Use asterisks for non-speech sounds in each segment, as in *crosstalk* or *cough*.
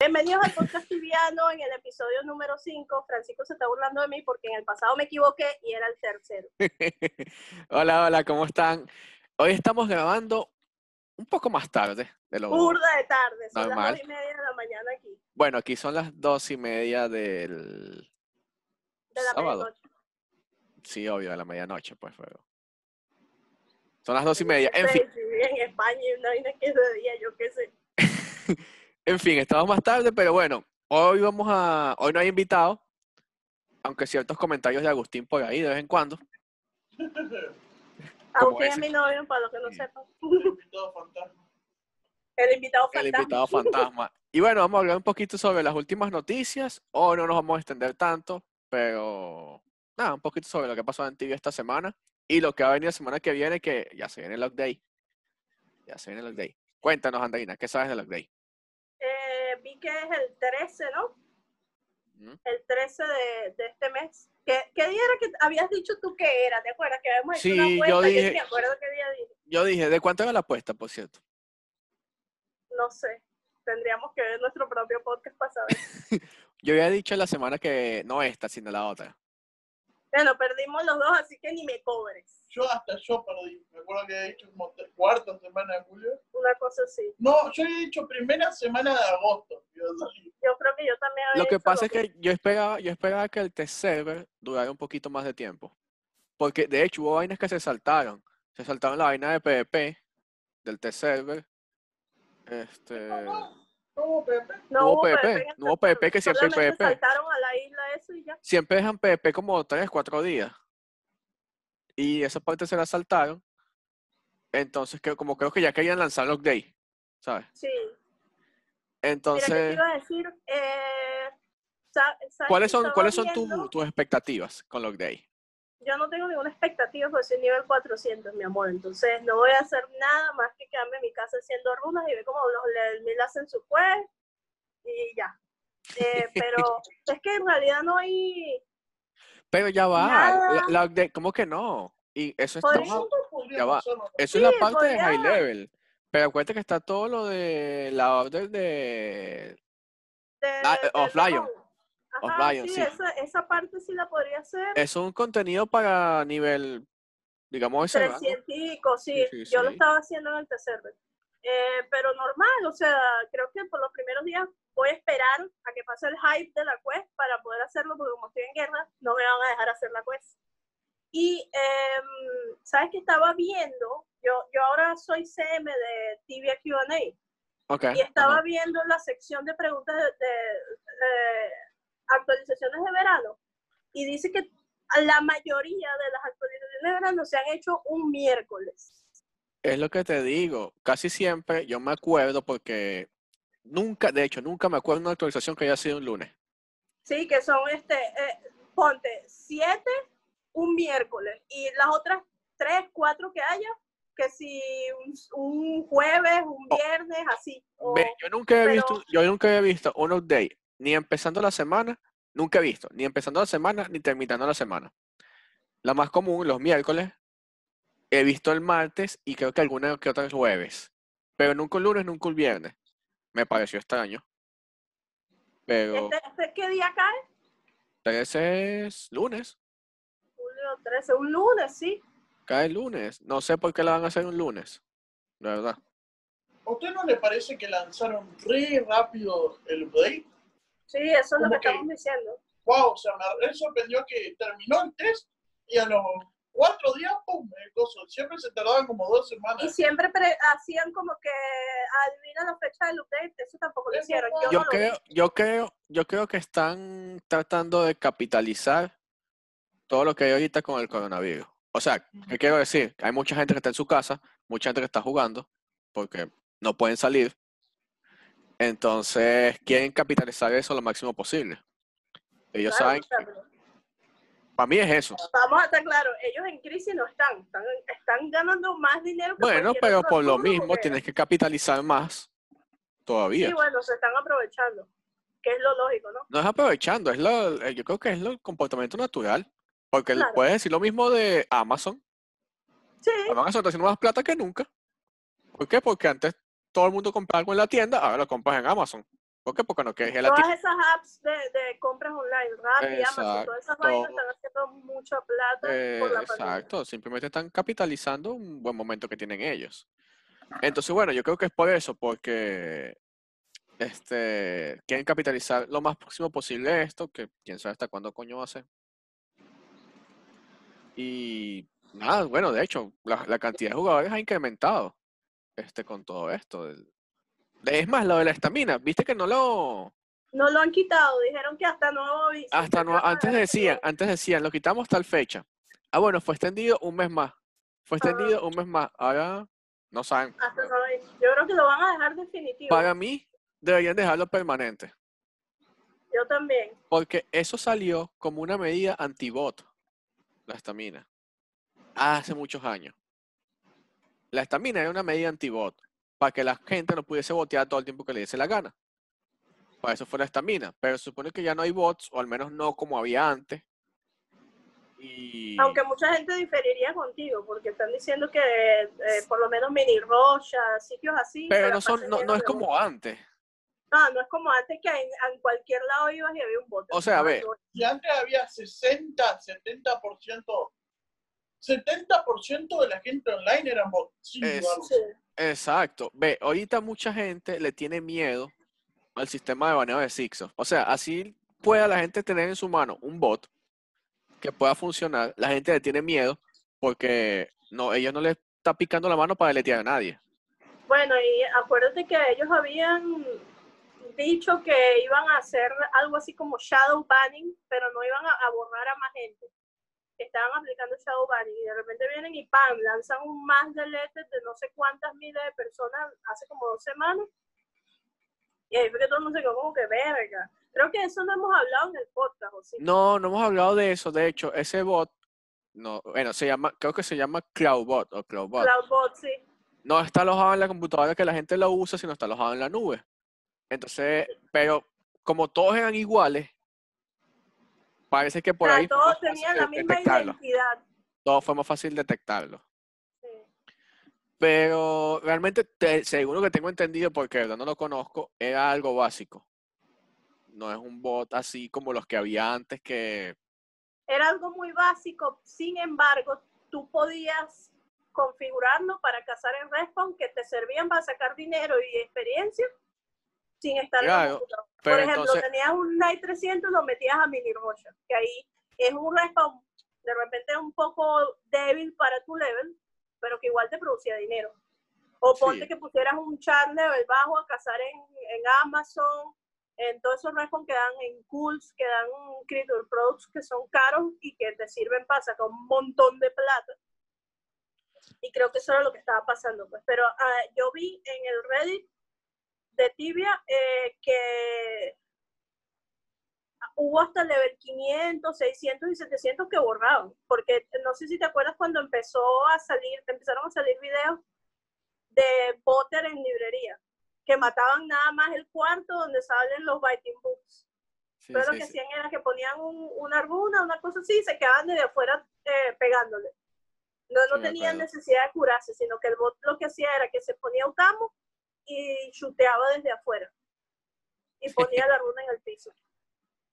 Bienvenidos al podcast tibiano en el episodio número 5. Francisco se está burlando de mí porque en el pasado me equivoqué y era el tercero. *laughs* hola, hola, ¿cómo están? Hoy estamos grabando un poco más tarde de lo Burda de tarde, son normal. las dos y media de la mañana aquí, Bueno, aquí son las dos y media del de la sábado. medianoche. Sí, obvio, de la medianoche, pues, pero. Son las dos y media. En Sí, fin, sí, en España y una vaina que es de día, yo qué sé. *laughs* en fin, estamos más tarde, pero bueno, hoy vamos a. Hoy no hay invitado, aunque ciertos comentarios de Agustín por ahí de vez en cuando. *laughs* Agustín es mi novio, para los que no Sí. sepan. *laughs* invitado fantasma. El invitado El fantasma. invitado fantasma. Y bueno, vamos a hablar un poquito sobre las últimas noticias. Hoy no nos vamos a extender tanto, pero nada, un poquito sobre lo que pasó en TV esta semana y lo que va a venir la semana que viene, que ya se viene el Lock Day. Ya se viene el Lock Day. Cuéntanos, Andreina, ¿qué sabes del Lock Day? Vi que es el 13, ¿no? ¿Mm? El 13 de, de este mes. ¿Qué, ¿Qué día era que habías dicho tú que era? ¿Te acuerdas? Que habíamos hecho Sí, una yo apuesta. Yo, dije- ni me acuerdo qué día dije. Yo dije, ¿de cuánto era la apuesta, por cierto? No sé. Tendríamos que ver nuestro propio podcast para saber. *laughs* Yo había dicho la semana que no esta, sino la otra. Bueno, perdimos los dos, así que ni me cobres. Yo hasta yo perdí. Me acuerdo que he dicho como cuarta semana de julio. Una cosa así. No, yo he dicho primera semana de agosto. Yo creo que yo también había Lo que pasa es que yo esperaba, yo esperaba que el test server durara un poquito más de tiempo. Porque de hecho hubo vainas que se saltaron. Se saltaron la vaina de PvP del test server. Este. ¿Cómo, Pepe? No hubo el no hubo que siempre hay PvP. saltaron a la isla eso y ya. Siempre dejan PvP como 3, 4 días. Y esa parte se la saltaron. Entonces, que, como creo que ya querían lanzar Lock Day. ¿Sabes? Sí. Mira, ¿qué te Entonces, iba a decir? Eh, sa- ¿sabes ¿cuáles son, ¿cuáles son tu- tus expectativas con Lock Day? Yo no tengo ninguna expectativa porque soy nivel 400, mi amor. Entonces no voy a hacer nada más que quedarme en mi casa haciendo runas y ver cómo los mil hacen su quest y ya. Eh, *laughs* pero es que en realidad no hay... Pero ya va, la- la ¿cómo que no? Y eso es todo- Ya va. Eso es la parte de high level. Pero acuérdate que está todo lo de la orden de. De, Ah, de of Lion. dragón. Of Ajá, Lion, sí, sí. Esa, esa parte sí la podría hacer. Es un contenido para nivel, digamos, ese rango. 300, sí, Sí, sí, yo lo estaba haciendo en el tercer eh, pero normal, o sea, creo que por los primeros días voy a esperar a que pase el hype de la quest para poder hacerlo, porque como estoy en guerra, no me van a dejar hacer la quest. Y, em, ¿sabes qué estaba viendo? Yo, yo ahora soy CM de Tibia Q&A Ok. y estaba viendo la sección de preguntas de, de, eh, actualizaciones de verano y dice que la mayoría de las actualizaciones de verano se han hecho un miércoles. Es lo que te digo. Casi siempre yo me acuerdo porque nunca, de hecho, nunca me acuerdo de una actualización que haya sido un lunes. Sí, que son, este, eh, ponte, siete un miércoles y las otras tres, cuatro que haya, que si un, un jueves, un Oh. viernes, así. o- yo nunca he pero- visto, yo nunca había visto un update, ni empezando la semana, nunca he visto, ni empezando la semana, ni terminando la semana. La más común, los miércoles, he visto el martes y creo que alguna que otra el jueves. Pero nunca el lunes, nunca el viernes. Me pareció extraño. Pero este, este, ¿Qué día cae? ese es lunes, Julio 13, un lunes, sí. cae el lunes. No sé por qué la van a hacer un lunes, la verdad. ¿A usted no le parece que lanzaron re rápido el update? Sí, eso es lo ¿Cómo que que? estamos diciendo. Wow, o sea, me re sorprendió que terminó el test y a los cuatro días, pum, el coso. Siempre se tardaban como dos Y semanas. siempre pre- hacían como que adivina la fecha del update, eso tampoco lo hicieron. Yo, Yo no lo creo, yo creo, yo creo que están tratando de capitalizar todo lo que hay ahorita con el coronavirus. O sea, ¿qué quiero decir? Hay mucha gente que está en su casa, mucha gente que está jugando, porque no pueden salir. Entonces, quieren capitalizar eso lo máximo posible. Ellos Claro, saben, para mí es eso. Vamos a estar claros, ellos en crisis no están, están, están ganando más dinero que Bueno, pero por lo mismo tienes que capitalizar más todavía. Sí, bueno, se están aprovechando, que es lo lógico, ¿no? No es aprovechando, es lo, eh, yo creo que es lo- el comportamiento natural. Porque Claro. puedes decir lo mismo de Amazon. Sí, Amazon está haciendo más plata que nunca. ¿Por qué? Porque antes todo el mundo compraba algo en la tienda, ahora lo compras en Amazon. ¿Por qué? Porque no quieres ir a la Todas tienda. esas apps de, de compras online, Rappi, Amazon, todas esas vainas están haciendo mucha plata Eh, por la pandemia. exacto, simplemente están capitalizando un buen momento que tienen ellos. Entonces, bueno, yo creo que es por eso, porque este, quieren capitalizar lo más próximo posible esto, que quién sabe hasta cuándo coño va a ser. Y nada, bueno, de hecho, la, la cantidad de jugadores ha incrementado este, con todo esto. Es más, lo de la estamina, viste que no lo... No lo han quitado, dijeron que hasta nuevo aviso. Hasta no, antes decían, antes decían, lo quitamos tal fecha. Ah, bueno, fue extendido un mes más. Fue Ah. extendido un mes más. Ahora no saben. hasta aviso. Yo creo que lo van a dejar definitivo. Para mí, deberían dejarlo permanente. Yo también. Porque eso salió como una medida anti-bot, la estamina. Hace muchos años. La estamina era una medida anti-bot. Para que la gente no pudiese botear todo el tiempo que le diese la gana. Para eso fue la estamina. Pero se supone que ya no hay bots, o al menos no como había antes. Y... Aunque mucha gente diferiría contigo, porque están diciendo que eh, por lo menos mini rocha, sitios así. Pero no, son, no, no es como bots. antes. No, no es como antes que en, en cualquier lado ibas y había un bote. O sea, ve. Y antes había 60, 70%, 70% de la gente online eran bots. sin Es-. Exacto. Ve, ahorita mucha gente le tiene miedo al sistema de baneo de Sixof. O sea, así pueda la gente tener en su mano un bot que pueda funcionar. La gente le tiene miedo porque no, ellos no le está picando la mano para deletear a nadie. Bueno, y acuérdate que ellos habían dicho que iban a hacer algo así como shadow banning, pero no iban a, a borrar a más gente. Estaban aplicando shadow banning y de repente vienen y ¡pam! lanzan un más deletes de no sé cuántas miles de personas hace como dos semanas. Y ahí fue que todo el mundo se quedó como que verga. Creo que eso no hemos hablado en el podcast, ¿o sí? No, no hemos hablado de eso. De hecho, ese bot, no, bueno, se llama, creo que se llama CloudBot o CloudBot. Cloudbot, sí. no está alojado en la computadora que la gente lo usa, sino está alojado en la nube. Entonces, pero como todos eran iguales, parece que por O sea, ahí todos tenían la misma detectarlo. identidad. Todo fue más fácil detectarlo. Sí. Pero realmente, te- según lo que tengo entendido, porque no lo conozco, era algo básico. No es un bot así como los que había antes que... era algo muy básico, sin embargo, tú podías configurarlo para cazar en respawn que te servían para sacar dinero y experiencia sin estar en Claro, pero Por ejemplo, entonces- tenías un Night 300, lo metías a Mini Rocha, que ahí es un respawn de repente un poco débil para tu level, pero que igual te producía dinero. O Sí. ponte que pusieras un chat level bajo a cazar en, en Amazon, en todos esos respawn que dan en Cools, que dan Creature Products que son caros y que te sirven para sacar un montón de plata. Y creo que eso era lo que estaba pasando. Pues. Pero ah, yo vi en el Reddit de Tibia eh, que hubo hasta level 500, 600 y 700 que borraban. Porque no sé si te acuerdas cuando empezó a salir, empezaron a salir videos de Potter en librería, que mataban nada más el cuarto donde salen los biting books. Sí, Pero lo sí, que sí. hacían era que ponían un- una runa, una cosa así, y se quedaban desde afuera eh, pegándole. No, no tenían necesidad de curarse, sino que el bot lo que hacía era que se ponía un camo y chuteaba desde afuera. Y ponía la runa en el piso.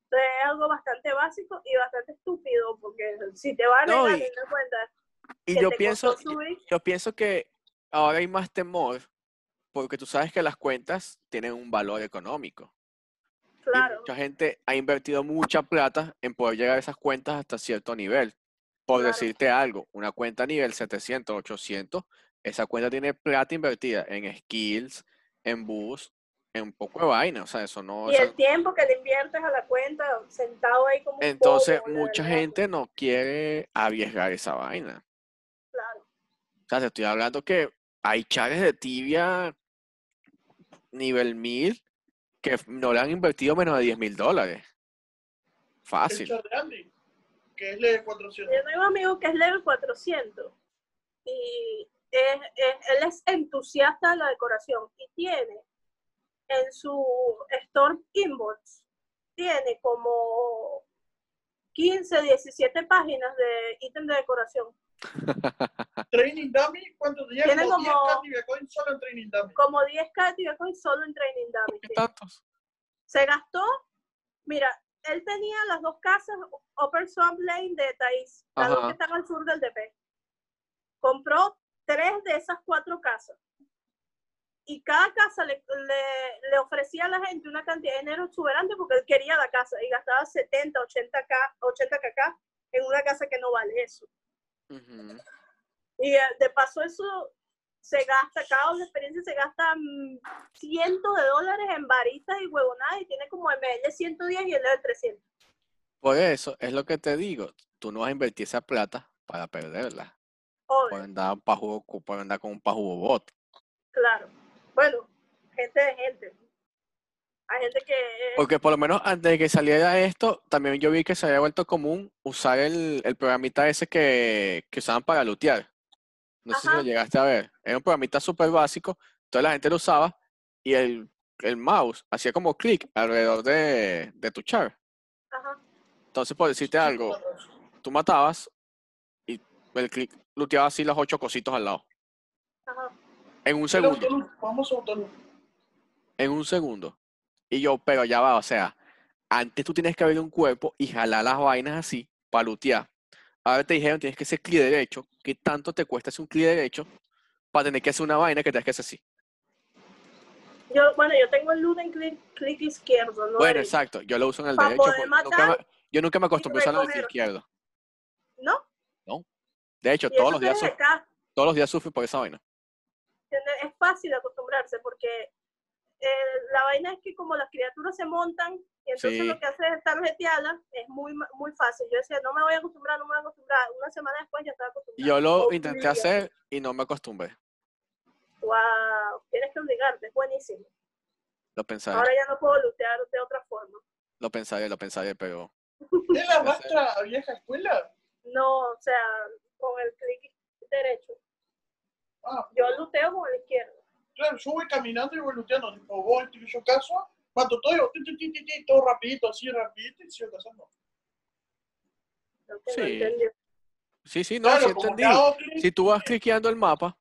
Entonces es algo bastante básico y bastante estúpido, porque si te van a No, ten en cuenta Y yo pienso, subir. yo pienso que ahora hay más temor porque tú sabes que las cuentas tienen un valor económico. Y mucha gente ha invertido mucha plata en poder llegar a esas cuentas hasta cierto nivel. Por Claro. decirte algo, una cuenta a nivel 700, 800, esa cuenta tiene plata invertida en skills, en boost, en un poco de vaina. O sea, eso no... y esa- el tiempo que le inviertes a la cuenta sentado ahí como Entonces, mucha verdad, gente no quiere arriesgar esa vaina. Claro. O sea, te estoy hablando que hay chares de tibia nivel 1000 que no le han invertido menos de 10 mil dólares. El Fácil. chat de Andy, que es de 400. Yo tengo un amigo que es level 400 y es- es- él es entusiasta de la decoración y tiene en su store inbox, tiene como 15, 17 páginas de ítem de decoración, *laughs* Training Dummy, ¿cuánto tenía? Tiene Como 10 como- Cat Tibia Coin solo en Training Dummy. como 10 k de Coin solo en Training Dummy. ¿Qué tantos? Se gastó, mira, él tenía las dos casas, Upper Swamp Lane de Thais, las dos que están al sur del DP. Compró tres de esas cuatro casas. Y cada casa le, le, le ofrecía a la gente una cantidad de dinero exuberante porque él quería la casa y gastaba 70, 80 k, 80 kk en una casa que no vale eso. Y eh, de paso eso se gasta, cada una experiencia se gasta mm, cientos de dólares en varitas y huevonadas y tiene como ML 110 y el de 300. Por eso es lo que te digo. Tú no vas a invertir esa plata para perderla. Por Obvio, andar, pa' jugo- por andar con un pajugo bot. claro. Bueno, gente de gente. Hay gente que... eh, Porque por lo menos antes de que saliera esto, también yo vi que se había vuelto común usar el, el programita ese que, que usaban para lootear. No sé si lo llegaste a ver. Era un programita súper básico, toda la gente lo usaba y el, el mouse hacía como clic alrededor de, de tu char. Ajá, Entonces, por decirte algo, tú matabas y el clic looteaba así los ocho cositos al lado. ajá. En un segundo. Vamos a en un segundo. Y yo, pero ya va, o sea, antes tú tienes que abrir un cuerpo y jalar las vainas así para lootear. Ahora te dijeron tienes que hacer clic derecho. ¿Qué tanto te cuesta hacer un clic derecho para tener que hacer una vaina que tienes que hacer así? Yo, bueno, yo tengo el loot en clic, clic izquierdo, ¿no? Bueno, derecho. exacto. Yo lo uso en el derecho. poder porque nunca matar me- yo nunca me acostumbré a usarlo en el recoger. izquierdo. ¿No? De hecho, todos los días acá, todos los días sufro por esa vaina. es fácil acostumbrarse porque eh, la vaina es que como las criaturas se montan y entonces Sí. lo que hace es tarjetearlas, es muy, muy fácil. Yo decía, no me voy a acostumbrar, no me voy a acostumbrar. Una semana después ya estaba acostumbrada. Yo lo intenté día. hacer y no me acostumbré. Wow, tienes que obligarte, es buenísimo. Lo pensaré, Ahora ya no puedo lootear de otra forma. lo pensaré, lo pensaré, pero ¿Es la nuestra vieja escuela? No, o sea, con el clic derecho. Ah, Yo looteo con el izquierdo. claro, yo voy caminando y voy luteando, tipo, voy, tiro yo caso, mato todo, y digo, ti, ti, ti, ti, ti, todo rapidito, así, rapidito, y sigo cazando. Sí. entendí. sí, sí, no, Claro, sí entendí. clic, Si tú vas cliqueando el mapa,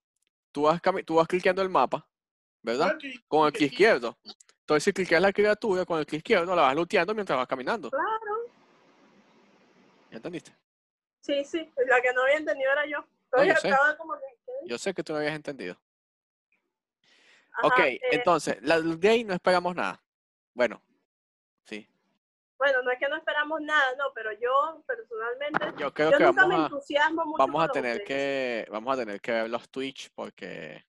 tú vas, cami- tú vas cliqueando el mapa, ¿verdad? Con el clic izquierdo. Entonces, si cliqueas la criatura con el clic izquierdo, la vas looteando mientras vas caminando. Claro. ¿Ya entendiste? Sí, sí. La que no había entendido era yo. yo Todavía sé. estaba como que. Yo sé que tú no habías entendido. Ajá, ok, eh, entonces, la ahí no esperamos nada. Bueno, sí. Bueno, no es que no esperamos nada, no, pero yo personalmente, Yo creo yo que nunca vamos me a, entusiasmo mucho vamos a tener que, vamos a tener que ver los Twitch porque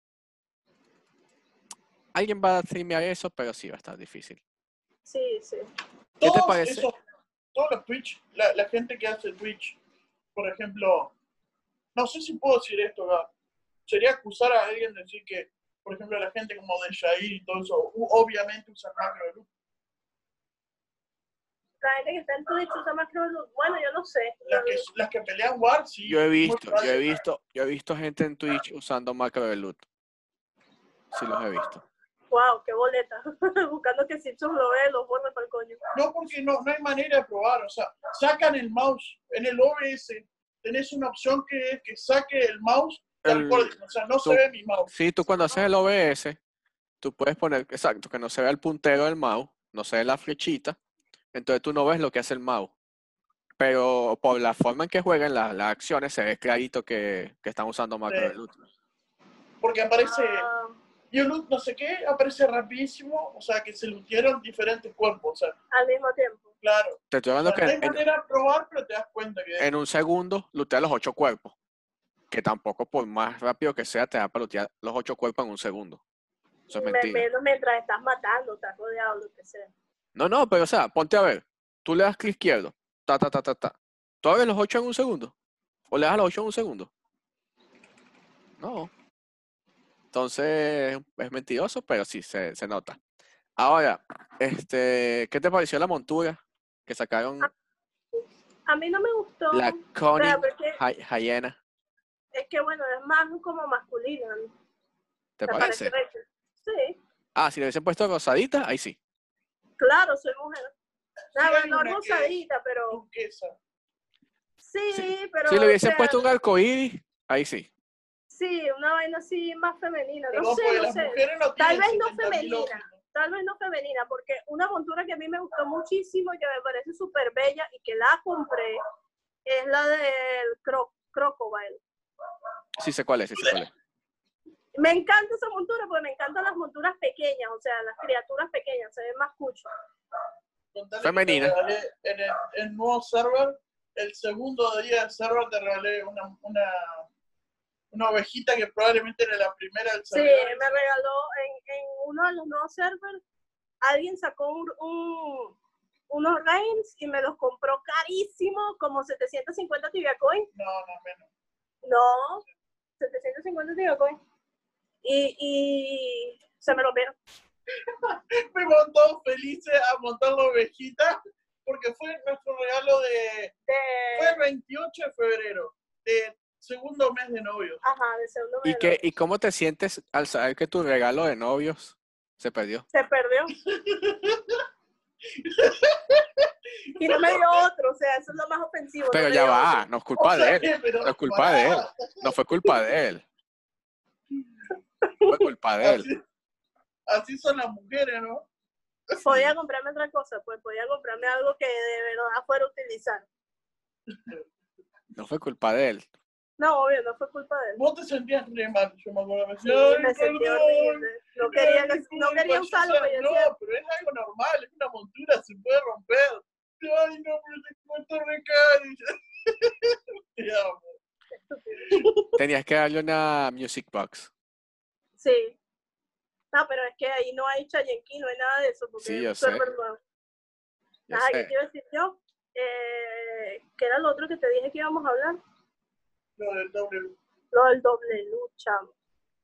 alguien va a streamear eso, pero sí va a estar difícil. Sí, sí. ¿Qué te todos parece? esos- todos los Twitch, la, la gente que hace Twitch, por ejemplo, no sé si puedo decir esto, ¿verdad? Sería acusar a alguien de decir que, por ejemplo, la gente como de Shair y todo eso, obviamente usa macro de luz. La gente que está en Twitch usa más que los- Bueno, yo no sé. Las que, las que pelean War, sí. Yo he visto, yo he visto, yo he visto gente en Twitch usando macro de loot. Sí los he visto. Wow, qué boleta. *laughs* Buscando que Simpson lo ve, los borra para el coño. No, porque no, no hay manera de probar. O sea, sacan el mouse. En el OBS tenés una opción que es que saque el mouse tal El- cual. O sea, no tú- se ve mi mouse. Sí, tú cuando haces el OBS, tú puedes poner, exacto, que no se vea el puntero del mouse, no se ve la flechita, entonces tú no ves lo que hace el mouse. Pero por la forma en que juegan las, las acciones, se ve clarito que, que están usando macro de Sí. loot. Porque aparece Ah, y loot no sé qué, aparece rapidísimo. O sea, que se lutieron diferentes cuerpos. O sea, al mismo tiempo. claro. Te estoy O hablando sea, no que en, manera de probar, pero te das cuenta que en un segundo lootea los ocho cuerpos. Que tampoco por más rápido que sea, te da para lootear los ocho cuerpos en un segundo. Eso es Me- mentira. menos mientras estás matando, estás rodeado, lo que sea. No, no, pero o sea, ponte a ver. Tú le das clic izquierdo. Ta, ta, ta, ta, ta. ¿Tú abres los 8 en un segundo? ¿O le das los 8 en un segundo? No. Entonces, es mentiroso, pero sí, se, se nota. Ahora, este, ¿qué te pareció la montura que sacaron A mí no me gustó. la Connie Hyena? es que bueno, es más como masculina. ¿no? ¿Te Me parece? Sí, Ah, si le hubiesen puesto rosadita, ahí sí. claro, soy mujer. Sí, hay no rosadita, pero sí, Sí. pero. Si le o hubiesen sea, puesto un arcoíris, ahí sí. Sí, una vaina así más femenina. No sé, porque no sé. no Tal vez no 70.000 femenina. tal vez no femenina, porque una montura que a mí me gustó muchísimo y que me parece súper bella y que la compré es la del cro Crocodile. Sí sé cuál es, sí sé cuál es. Me encanta esa montura porque me encantan las monturas pequeñas, o sea, las criaturas pequeñas, se ven más cucho. Femenina. En el, el nuevo server, el segundo día del server te regalé una, una, una ovejita que probablemente era la primera del Sí, me regaló en, en uno de los nuevos servers, alguien sacó un, un- unos reins y me los compró carísimo, como 750 tibia coin. No, no, menos. No, 750 tibia coin. Y, y se me lo vieron. *laughs* Fuimos todos felices a montar la ovejita porque fue nuestro regalo de... Fue el 28 de febrero, de segundo mes de novios. ajá, de segundo ¿Y, mes. qué, ¿Y cómo te sientes al saber que tu regalo de novios se perdió? Se perdió. *laughs* y no me dio otro, o sea, eso es lo más ofensivo. no Pero ya va, otro. no es culpa O sea de él. que, pero No es culpa de él. No fue culpa de él. Fue culpa de él. Así, así son las mujeres, ¿no? Podía comprarme otra cosa, pues podía comprarme algo que de verdad fuera a utilizar. No fue culpa de él. No, obvio, no fue culpa de él. Vos te sentías re mal, yo me acuerdo. Me Sí, decía, "Ay, me sentí horrible. No quería, ay, que- mi no culpa". quería usarlo, yo decía, No, pero es algo normal, es una montura, se puede romper. Ay, no, pero te cuento re caro. *laughs* Te amo. Tenías que darle una music box. sí. No, pero es que ahí no hay Chayenki, no hay nada de eso, porque Sí, yo sé. server nuevo. Yo Ajá, ¿qué te iba a decir yo? Eh, ¿Qué era lo otro que te dije que íbamos a hablar? Lo del doble. Lo del doble lucha.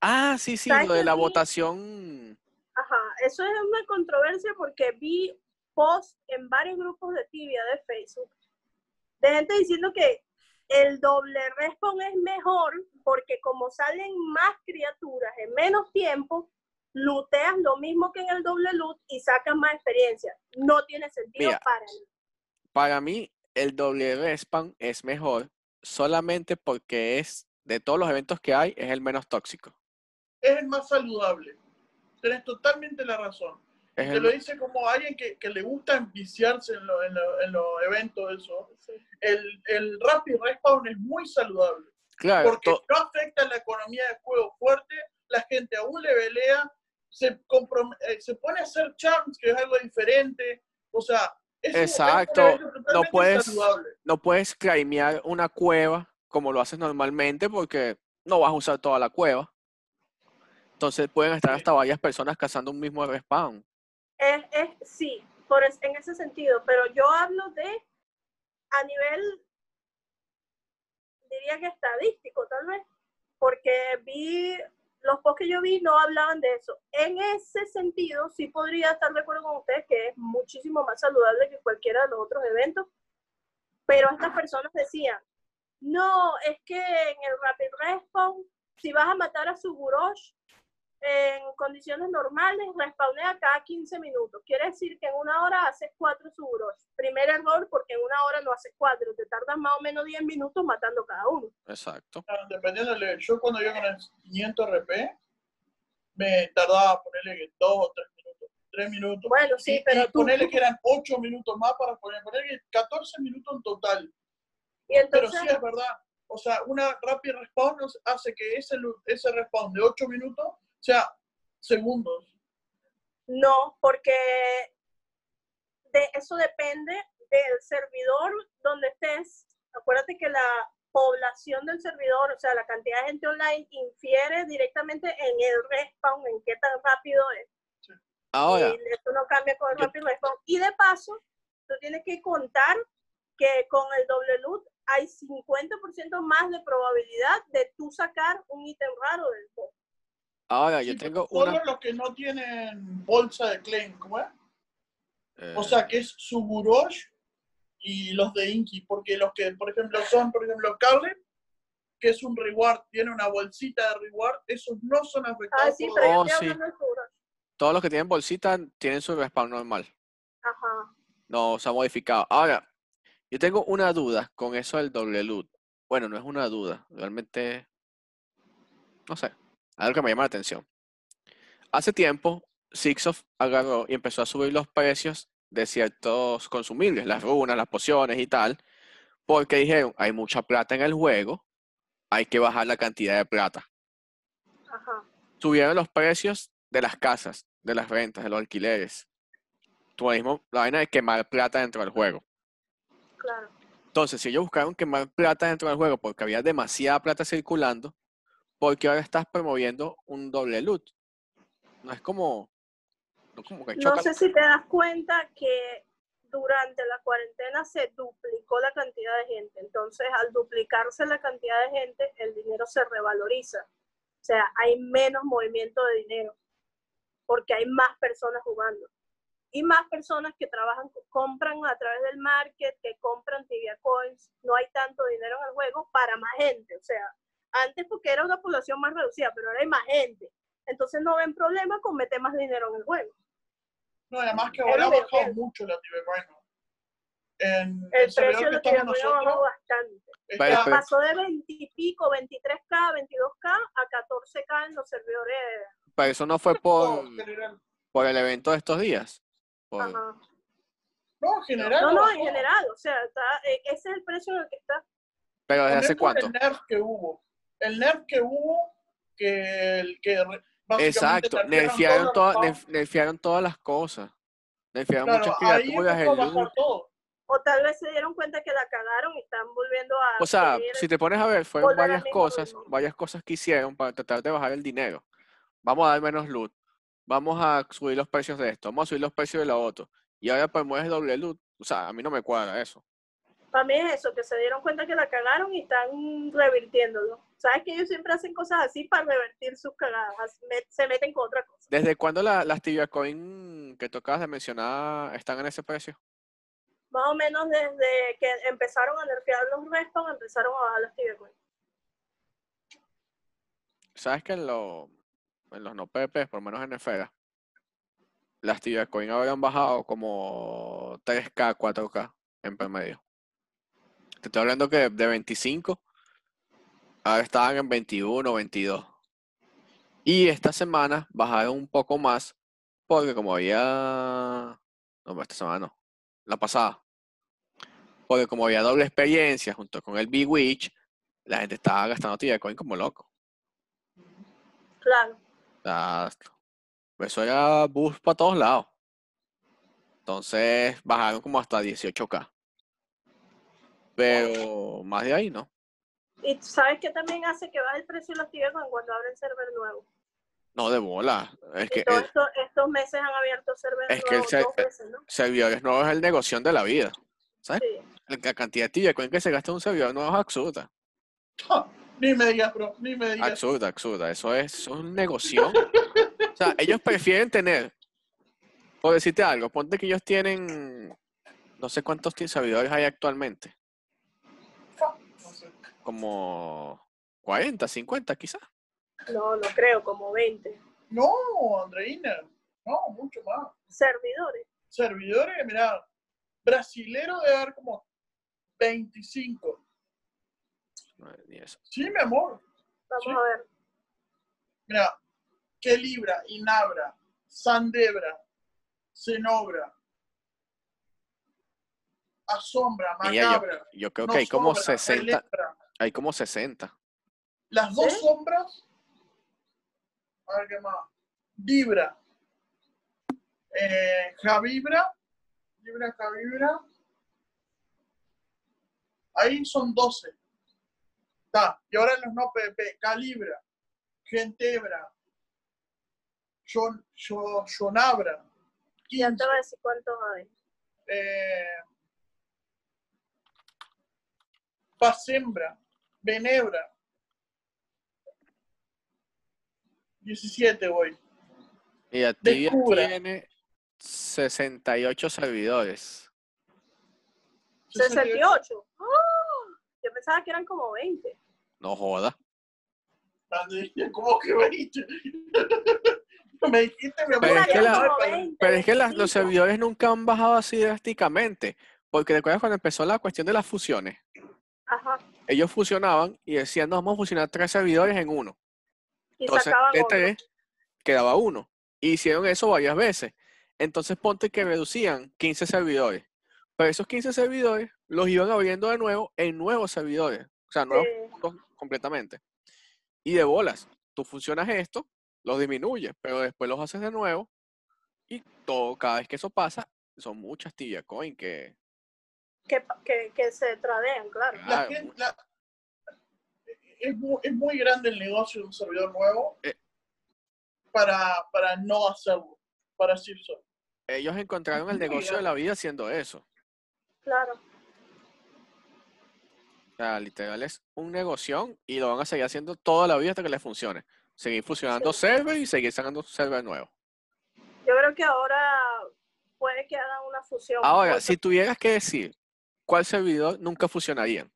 Ah, sí, sí, ¿Sabes lo de la vi? votación. Ajá, eso es una controversia porque vi posts en varios grupos de tibia de Facebook de gente diciendo que el doble respawn es mejor porque como salen más criaturas en menos tiempo, looteas lo mismo que en el doble loot y sacas más experiencia. No tiene sentido Mira. para mí. Para mí, el doble respawn es mejor solamente porque es, de todos los eventos que hay, es el menos tóxico. Es el más saludable. Tenés totalmente la razón. Es Te el- lo dice como alguien que, que le gusta enviciarse en, lo- en lo- en los eventos, eso. El, el Rapid Respawn es muy saludable. claro, porque to- no afecta la economía del juego fuerte, la gente aún le velea, se, eh, se pone a hacer champs, que es algo diferente, o sea, es un Exacto, no puedes- saludable. no puedes claimear una cueva como lo haces normalmente porque no vas a usar toda la cueva. Entonces pueden estar hasta varias personas cazando un mismo respawn. Es, es, sí, por es- en ese sentido, pero yo hablo de a nivel, diría que estadístico tal vez, porque vi, los posts que yo vi no hablaban de eso. En ese sentido, sí podría estar de acuerdo con ustedes que es muchísimo más saludable que cualquiera de los otros eventos, pero estas personas decían, no, es que en el Rapid Respawn, si vas a matar a su Gurosh, en condiciones normales respawnea cada 15 minutos. Quiere decir que en una hora haces cuatro seguros. Primer error porque en una hora no haces cuatro. Te tardas más o menos 10 minutos matando cada uno. Exacto. Ah, Dependiendo del. Yo cuando iba con el 500 RP, me tardaba ponerle 2 o 3 minutos. 3 minutos. Bueno, sí, Y- pero y tú... ponerle que eran 8 minutos más para poner, ponerle que 14 minutos en total. Y Pero entonces, sí es verdad. O sea, una rapid respawn hace que ese, ese respawn de 8 minutos sea segundos. no, porque de eso depende del servidor donde estés. Acuérdate que la población del servidor, o sea, la cantidad de gente online infiere directamente en el respawn, en qué tan rápido es. Ahora, Y eso no cambia con el Rapid Respawn. Y de paso, tú tienes que contar que con el doble loot hay 50% más de probabilidad de tú sacar un ítem raro del juego. Ahora yo tengo Solo una. los que no tienen bolsa de claim, ¿cómo es? eh, O sea, que es Sugurosh y los de Inky, porque los que, por ejemplo, son, por ejemplo, Carlet, que es un reward, tiene una bolsita de reward, esos no son afectados Ah, sí, por- pero yo Oh, sí. de todos los que tienen bolsita tienen su respawn normal. Ajá. No se ha modificado. Ahora, yo tengo una duda con eso del doble loot. Bueno, no es una duda, realmente, no sé, algo que me llama la atención. Hace tiempo Sixof agarró y empezó a subir los precios de ciertos consumibles, las runas, las pociones y tal, porque dijeron, hay mucha plata en el juego, hay que bajar la cantidad de plata. Ajá. Subieron los precios de las casas, de las rentas, de los alquileres. Tú mismo, la vaina de quemar plata dentro del juego. Claro. Entonces, si ellos buscaron quemar plata dentro del juego porque había demasiada plata circulando, ¿por qué ahora estás promoviendo un doble loot? No es como... No, como que No sé si te das cuenta que durante la cuarentena se duplicó la cantidad de gente. Entonces, al duplicarse la cantidad de gente, el dinero se revaloriza. O sea, hay menos movimiento de dinero porque hay más personas jugando. Y más personas que trabajan, compran a través del market, que compran tibia coins. No hay tanto dinero en el juego para más gente. O sea, antes porque era una población más reducida, pero ahora hay más gente. Entonces no ven problema con meter más dinero en el juego. No, además que ahora ha bajado mucho la Tibecoin. ¿no? En El precio de Tibia Coin bajó bastante. está, Pero- Pasó de 20 y pico, 23K, 22K a 14K en los servidores. Pero eso no fue por, por el evento de estos días. Por- Ajá. No, en general. No, no, en general, o sea, está, eh, ese es el precio en el que está. pero desde hace cuánto. El nerf que hubo. El nerf que hubo, que el que Exacto, nerfearon toda- nerfearon todas las cosas. Nerfearon Claro, muchas criaturas, el. O tal vez se dieron cuenta que la cagaron y están volviendo a. O sea, si te pones a ver, fueron varias cosas, varias cosas que hicieron para tratar de bajar el dinero. Vamos a dar menos loot, vamos a subir los precios de esto, vamos a subir los precios de lo otro. Y ahora promueves doble loot. O sea, a mí no me cuadra eso. Para mí es eso, que se dieron cuenta que la cagaron y están revirtiéndolo. Sabes que ellos siempre hacen cosas así para revertir sus cagadas. Se meten con otra cosa. ¿Desde cuándo la- las Tibia Coin que tocabas de mencionar están en ese precio? Más o menos desde que empezaron a nerfear los respawn, empezaron a bajar las tibia coin. ¿Sabes que en, lo- en los no PP, por lo menos en Esfera, las Tibia Coin habrían bajado como 3K, 4K en promedio? Te estoy hablando que de 25, ahora estaban en 21, 22. Y esta semana bajaron un poco más, porque como había... No, esta semana no, la pasada. Porque como había doble experiencia junto con el Big Witch, la gente estaba gastando Coin como loco. Claro. eso era bus para todos lados. Entonces bajaron como hasta 18k. Pero más de ahí no. Y sabes que también hace que baje el precio de tibia coin cuando abren server nuevo. No de bola. Es Y que todos estos, estos meses han abierto server Es que el dos veces, ¿no? servidores nuevos es el negocio de la vida. ¿Sabes? Sí. La cantidad de tibia coin que se gasta en un servidor nuevo es absurda. Ni me digas, bro, ni me digas. Absurda, absurda. Eso es, eso es un negocio. O sea, ellos *laughs* prefieren tener, por decirte algo, ponte que ellos tienen, no sé cuántos servidores hay actualmente. Como 40, 50 quizás. No, no creo, como 20 No, Andreina, no, mucho más. servidores. Servidores, mira, brasilero debe haber como 25. No, ni eso. Sí, mi amor. Vamos Sí. a ver. Mira, que Libra, Inabra, Sandebra, Cenobra, Asombra, Mira, yo, Macabra, yo creo que hay como Nosombra, 60, Electra. Hay como 60. Las dos ¿Sí? sombras. A ver qué más. Vibra. Eh, Javibra. Libra, Javibra. Ahí son 12. Está. Y ahora los no PvP. Calibra. Gentebra. Shon, Shon- Shonabra. Ya 15. te voy a decir cuántos hay. Eh, Pasembra, Benebra. 17 voy. Y Activia Descubra. tiene 68 servidores. 68. ¡Oh! Yo pensaba que eran como 20. No joda. ¿Cómo que 20? *laughs* Me dijiste, mi amor. Pero es que la- como 20, Pero es que las- los 25. servidores nunca han bajado así drásticamente. Porque recuerdas cuando empezó la cuestión de las fusiones. Ajá. Ellos fusionaban y decían, no, vamos a fusionar tres servidores en uno. Y Entonces, de tres quedaba uno. Hicieron eso varias veces. Entonces ponte que reducían 15 servidores. Pero esos 15 servidores los iban abriendo de nuevo en nuevos servidores. O sea, nuevos Sí. puntos completamente. Y de bolas, tú funcionas esto, los disminuyes, pero después los haces de nuevo. Y todo, cada vez que eso pasa, son muchas tibia coin que. Que, que, que se tradean, claro. La Claro, gente, la- es, muy, es muy grande el negocio de un servidor nuevo Eh. para, para no hacerlo, para decirlo. ellos encontraron el negocio de la vida haciendo eso. Claro. O sea, literal es un negocio y lo van a seguir haciendo toda la vida hasta que les funcione. Seguir fusionando server y seguir sacando server nuevo. Yo creo que ahora puede que hagan una fusión. Ahora, porque si tuvieras que decir cuál servidor nunca fusionaría,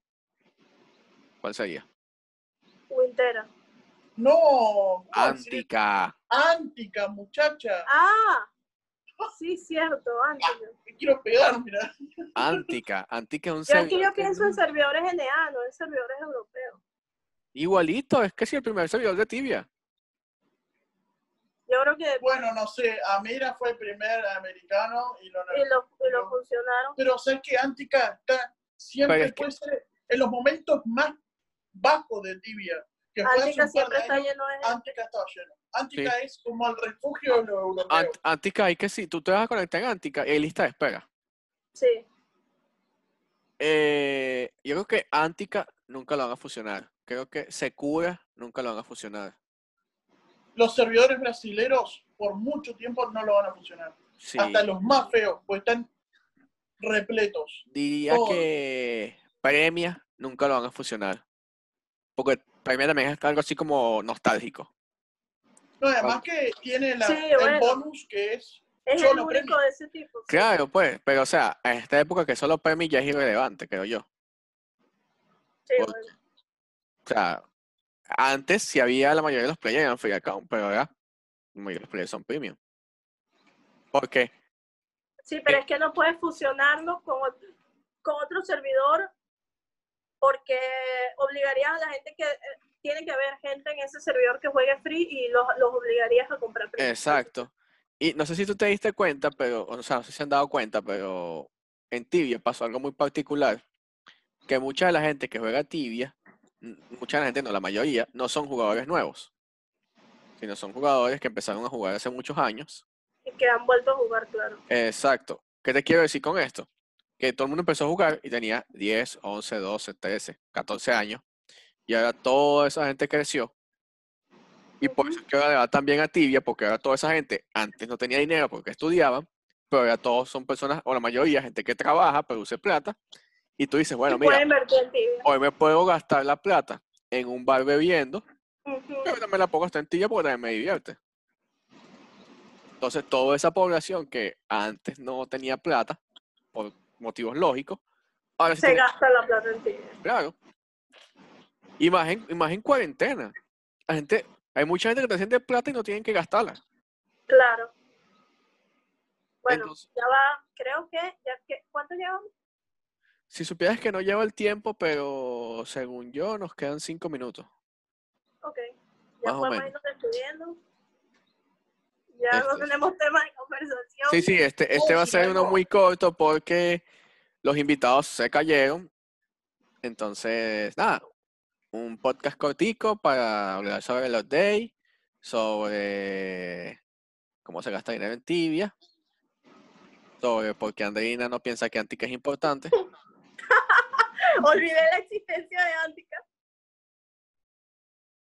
¿cuál sería? Wintera. No. Antica. Antica, muchacha. Ah, sí, cierto, antes. *laughs* Me quiero pegar, mira. Antica. Antica es un Yo servidor yo que pienso en servidores NA, no en servidores europeos. igualito, es que si el primer servidor de Tibia. Bueno, no sé, Amira fue el primer americano y lo y lo, y lo funcionaron. Pero sabes que Antica está siempre Pero es que- puede ser en los momentos más bajos de Tibia. Que fue hace Antica siempre está años, lleno de gente. Antica estaba lleno. Antica es como el refugio de los europeos. Ant- Antica, hay que si tú te vas a conectar en Antica, hay lista de espera. Sí, Eh, yo creo que Antica nunca lo van a fusionar. Creo que Secura nunca lo van a fusionar. Los servidores brasileros por mucho tiempo no lo van a funcionar. Sí, Hasta los más feos, pues están repletos. diría todos. que Premia nunca lo van a fusionar. Porque Premia también es algo así como nostálgico. No, además que tiene la- Sí, el bueno. bonus que es es el único premio. de ese tipo. sí. Claro, pues, pero o sea, en esta época que solo Premia ya es irrelevante, creo yo. Sí, Porque- bueno. O sea, antes sí había la mayoría de los players eran free account, pero ahora la mayoría de los players son premium. ¿Por qué? Sí, pero eh. es que no puedes fusionarlo con, con otro servidor porque obligarías a la gente que eh, tiene que haber gente en ese servidor que juegue free y los, los obligarías a comprar free. Exacto. Y no sé si tú te diste cuenta, pero, o sea, no sé si se han dado cuenta, pero en Tibia pasó algo muy particular, que mucha de la gente que juega Tibia, mucha gente, no, la mayoría, no son jugadores nuevos, sino son jugadores que empezaron a jugar hace muchos años. Y que han vuelto a jugar, claro. Exacto. ¿Qué te quiero decir con esto? Que todo el mundo empezó a jugar y tenía 10, 11, 12, 13, 14 años. Y ahora toda esa gente creció. Y por eso es que ahora le va tan bien a Tibia, porque ahora toda esa gente antes no tenía dinero porque estudiaban, pero ahora todos son personas, o la mayoría, gente que trabaja, produce plata. Y tú dices, bueno, mira, hoy me puedo gastar la plata en un bar bebiendo, Ujú. pero también la puedo gastar en Tibia porque también me divierte. Entonces, toda esa población que antes no tenía plata, por motivos lógicos, ahora sí Se tiene, gasta la plata en tibia. claro. Y más en, y más en cuarentena. La gente, hay mucha gente que te siente plata y no tienen que gastarla. Claro. Bueno, Entonces- ya va, creo que, ya que, ¿cuánto llevamos? Si supieras que no lleva el tiempo, pero según yo, nos quedan cinco minutos. Ok, ya Más podemos menos. irnos despidiendo. Ya no Este- tenemos *laughs* tema de conversación. Sí, sí, este, este va a ser uno muy corto porque los invitados se cayeron. Entonces, nada, un podcast cortico para hablar sobre los days, sobre cómo se gasta dinero en tibia, sobre por qué Andreina no piensa que Antica es importante. *laughs* Olvidé la existencia de Antica.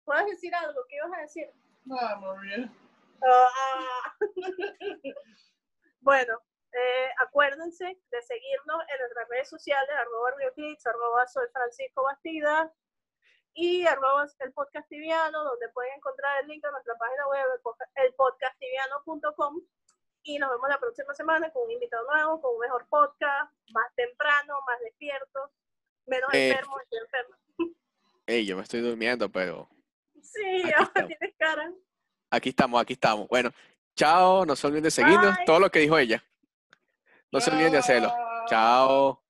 ¿Puedes decir algo? ¿Qué ibas a decir? Nada, muy bien. Ah. *laughs* bueno, eh, acuérdense de seguirnos en nuestras redes sociales, arroba RioClips, arroba soy Francisco Bastida y arroba el podcast tibiano, donde pueden encontrar el link a nuestra página web, el podca- elpodcasttibiano.com y nos vemos la próxima semana con un invitado nuevo, con un mejor podcast, más temprano, más despierto, menos Eh, enfermo, estoy enferma. Ey, yo me estoy durmiendo, pero Sí, estamos. tienes cara. aquí estamos, aquí estamos. Bueno, chao, no se olviden de seguirnos, Bye. todo lo que dijo ella. No se olviden de hacerlo. Chao.